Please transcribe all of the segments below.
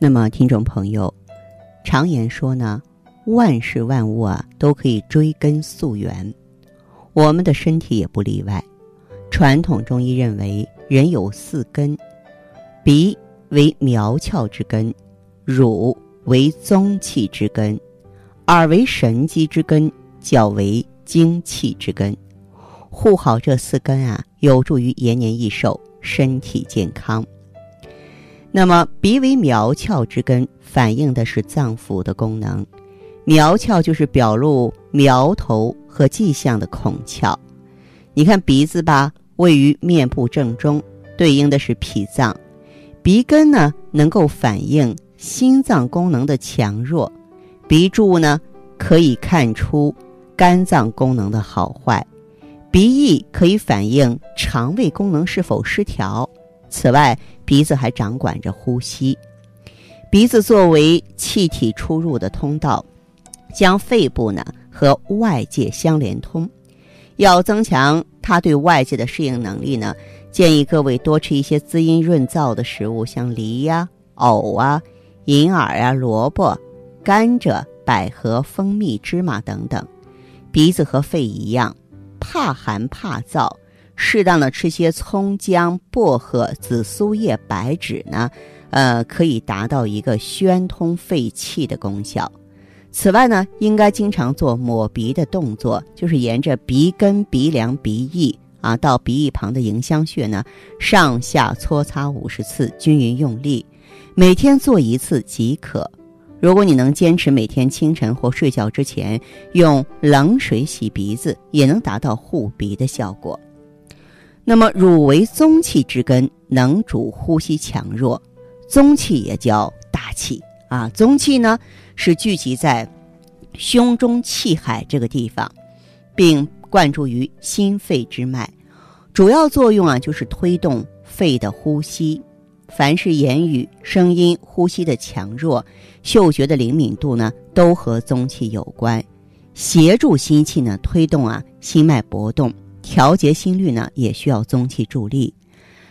那么，听众朋友，常言说呢，万事万物啊都可以追根溯源，我们的身体也不例外。传统中医认为，人有四根：鼻为苗窍之根，乳为宗气之根，耳为神机之根，脚为精气之根。护好这四根啊，有助于延年益寿，身体健康。那么，鼻为苗窍之根，反映的是脏腑的功能。苗窍就是表露苗头和迹象的孔窍。你看鼻子吧，位于面部正中，对应的是脾脏。鼻根呢，能够反映心脏功能的强弱。鼻柱呢，可以看出肝脏功能的好坏。鼻翼可以反映肠胃功能是否失调。此外，鼻子还掌管着呼吸。鼻子作为气体出入的通道，将肺部呢和外界相连通。要增强它对外界的适应能力呢，建议各位多吃一些滋阴润燥的食物，像梨呀、藕啊、银耳啊、萝卜、甘蔗、百合、蜂蜜、芝麻等等。鼻子和肺一样，怕寒怕燥。适当的吃些葱姜、薄荷、紫苏叶、白芷呢，呃，可以达到一个宣通肺气的功效。此外呢，应该经常做抹鼻的动作，就是沿着鼻根、鼻梁、鼻翼啊，到鼻翼旁的迎香穴呢，上下搓擦五十次，均匀用力，每天做一次即可。如果你能坚持每天清晨或睡觉之前用冷水洗鼻子，也能达到护鼻的效果。那么，乳为宗气之根，能主呼吸强弱。宗气也叫大气啊，宗气呢是聚集在胸中气海这个地方，并灌注于心肺之脉，主要作用啊就是推动肺的呼吸。凡是言语、声音、呼吸的强弱、嗅觉的灵敏度呢，都和宗气有关，协助心气呢推动啊心脉搏动。调节心率呢，也需要宗气助力。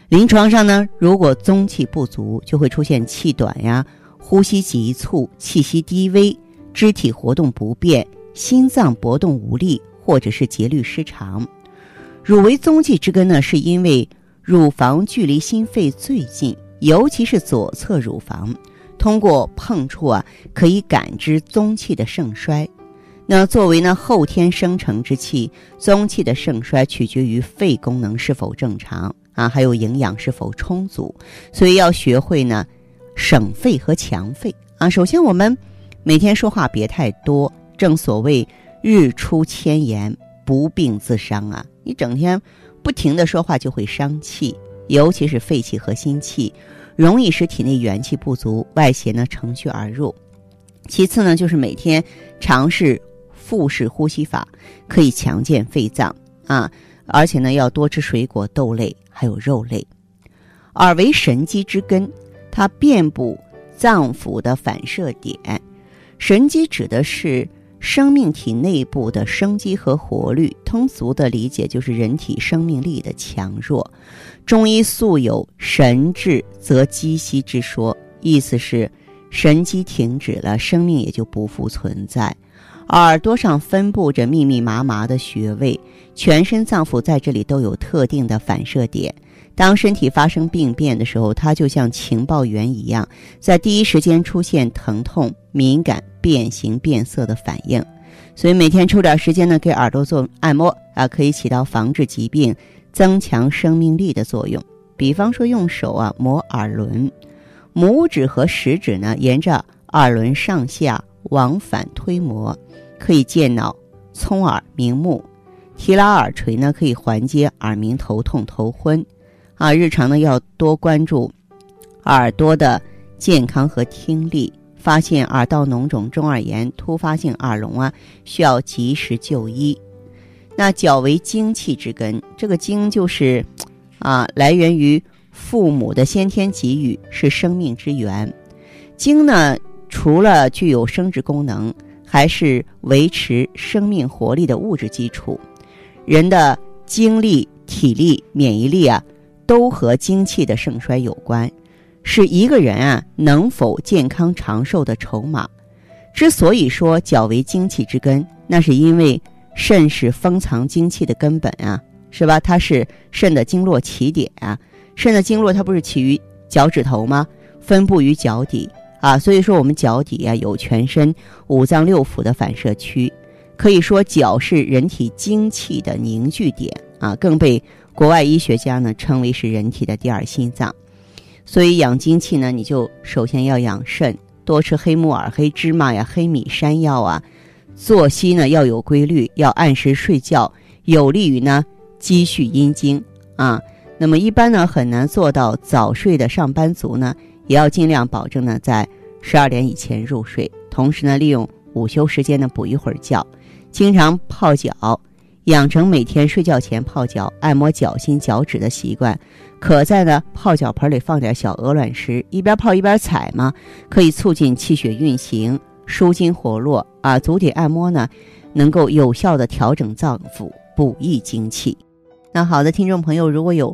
临床上呢，如果宗气不足，就会出现气短呀、呼吸急促、气息低微、肢体活动不便、心脏搏动无力，或者是节律失常。乳为宗气之根呢，是因为乳房距离心肺最近，尤其是左侧乳房，通过碰触啊，可以感知宗气的盛衰。那作为呢后天生成之气，宗气的盛衰取决于肺功能是否正常啊，还有营养是否充足，所以要学会呢省肺和强肺啊。首先，我们每天说话别太多，正所谓日出千言，不病自伤啊。你整天不停的说话就会伤气，尤其是肺气和心气，容易使体内元气不足，外邪呢乘虚而入。其次呢，就是每天尝试。腹式呼吸法可以强健肺脏啊，而且呢要多吃水果、豆类还有肉类。耳为神机之根，它遍布脏腑的反射点。神机指的是生命体内部的生机和活力。通俗的理解就是人体生命力的强弱。中医素有“神志则机息”之说，意思是神机停止了，生命也就不复存在。耳朵上分布着密密麻麻的穴位，全身脏腑在这里都有特定的反射点。当身体发生病变的时候，它就像情报员一样，在第一时间出现疼痛、敏感、变形、变色的反应。所以每天抽点时间呢，给耳朵做按摩啊，可以起到防治疾病、增强生命力的作用。比方说，用手啊摩耳轮，拇指和食指呢沿着耳轮上下往返推摩。可以健脑、聪耳、明目，提拉耳垂呢，可以缓解耳鸣、头痛、头昏。啊，日常呢要多关注耳朵的健康和听力。发现耳道脓肿、中耳炎、突发性耳聋啊，需要及时就医。那脚为精气之根，这个精就是啊，来源于父母的先天给予，是生命之源。精呢，除了具有生殖功能，还是维持生命活力的物质基础。人的精力、体力、免疫力啊，都和精气的盛衰有关。是一个人啊能否健康长寿的筹码。之所以说脚为精气之根，那是因为肾是封藏精气的根本啊，是吧？它是肾的经络起点啊。肾的经络它不是起于脚趾头吗？分布于脚底啊。所以说我们脚底啊有全身五脏六腑的反射区，可以说脚是人体精气的凝聚点啊，更被国外医学家呢称为是人体的第二心脏。所以养精气呢，你就首先要养肾，多吃黑木耳、黑芝麻呀、黑米、山药啊。作息呢要有规律，要按时睡觉，有利于呢积蓄阴精啊。那么一般呢很难做到早睡的上班族呢，也要尽量保证呢在十二点以前入睡，同时呢利用午休时间呢补一会儿觉，经常泡脚。养成每天睡觉前泡脚、按摩脚心、脚趾的习惯，可在呢泡脚盆里放点小鹅卵石，一边泡一边踩嘛，可以促进气血运行、舒筋活络啊。足底按摩呢，能够有效的调整脏腑、补益精气。那好的，听众朋友，如果有